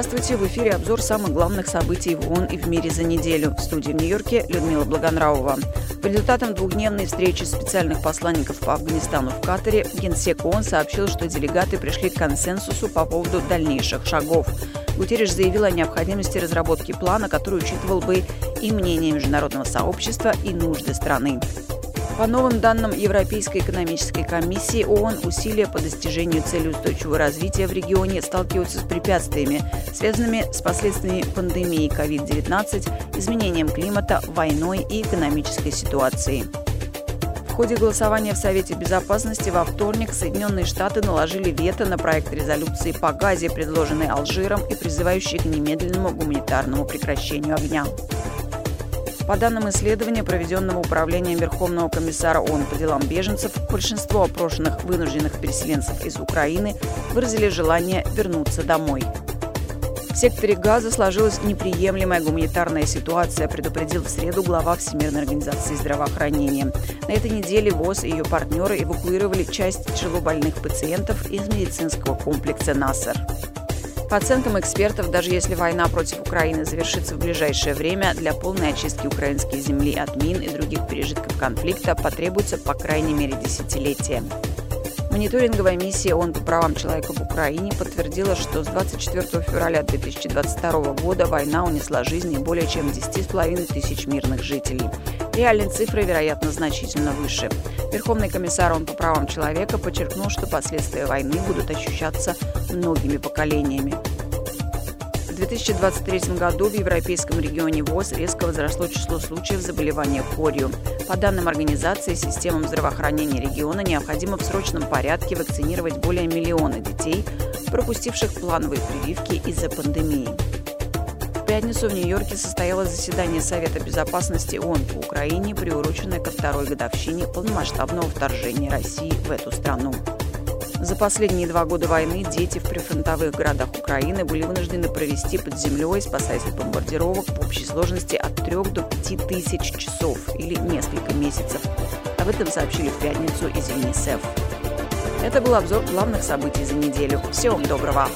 Здравствуйте, в эфире обзор самых главных событий в ООН и в мире за неделю. В студии в Нью-Йорке Людмила Благонравова. По результатам двухдневной встречи специальных посланников по Афганистану в Катаре Генсек ООН сообщил, что делегаты пришли к консенсусу по поводу дальнейших шагов. Гутерриш заявил о необходимости разработки плана, который учитывал бы и мнение международного сообщества, и нужды страны. По новым данным Европейской экономической комиссии ООН, усилия по достижению цели устойчивого развития в регионе сталкиваются с препятствиями, связанными с последствиями пандемии COVID-19, изменением климата, войной и экономической ситуацией. В ходе голосования в Совете Безопасности во вторник Соединенные Штаты наложили вето на проект резолюции по газе, предложенный Алжиром и призывающий к немедленному гуманитарному прекращению огня. По данным исследования, проведенного Управлением Верховного комиссара ООН по делам беженцев, большинство опрошенных вынужденных переселенцев из Украины выразили желание вернуться домой. В секторе Газа сложилась неприемлемая гуманитарная ситуация, предупредил в среду глава Всемирной организации здравоохранения. На этой неделе ВОЗ и ее партнеры эвакуировали часть тяжелобольных пациентов из медицинского комплекса «Насар». По оценкам экспертов, даже если война против Украины завершится в ближайшее время, для полной очистки украинской земли от мин и других пережитков конфликта потребуется по крайней мере десятилетие. Мониторинговая миссия ООН по правам человека в Украине подтвердила, что с 24 февраля 2022 года война унесла жизни более чем 10,5 тысяч мирных жителей. Реальные цифры, вероятно, значительно выше. Верховный комиссар ООН по правам человека подчеркнул, что последствия войны будут ощущаться многими поколениями. В 2023 году в европейском регионе ВОЗ резко возросло число случаев заболевания корью. По данным организации, системам здравоохранения региона необходимо в срочном порядке вакцинировать более миллиона детей, пропустивших плановые прививки из-за пандемии пятницу в Нью-Йорке состоялось заседание Совета безопасности ООН по Украине, приуроченное ко второй годовщине полномасштабного вторжения России в эту страну. За последние два года войны дети в прифронтовых городах Украины были вынуждены провести под землей, спасаясь от бомбардировок, в общей сложности от 3 до 5 тысяч часов или несколько месяцев. Об этом сообщили в пятницу из ЮНИСЕФ. Это был обзор главных событий за неделю. Всего вам доброго!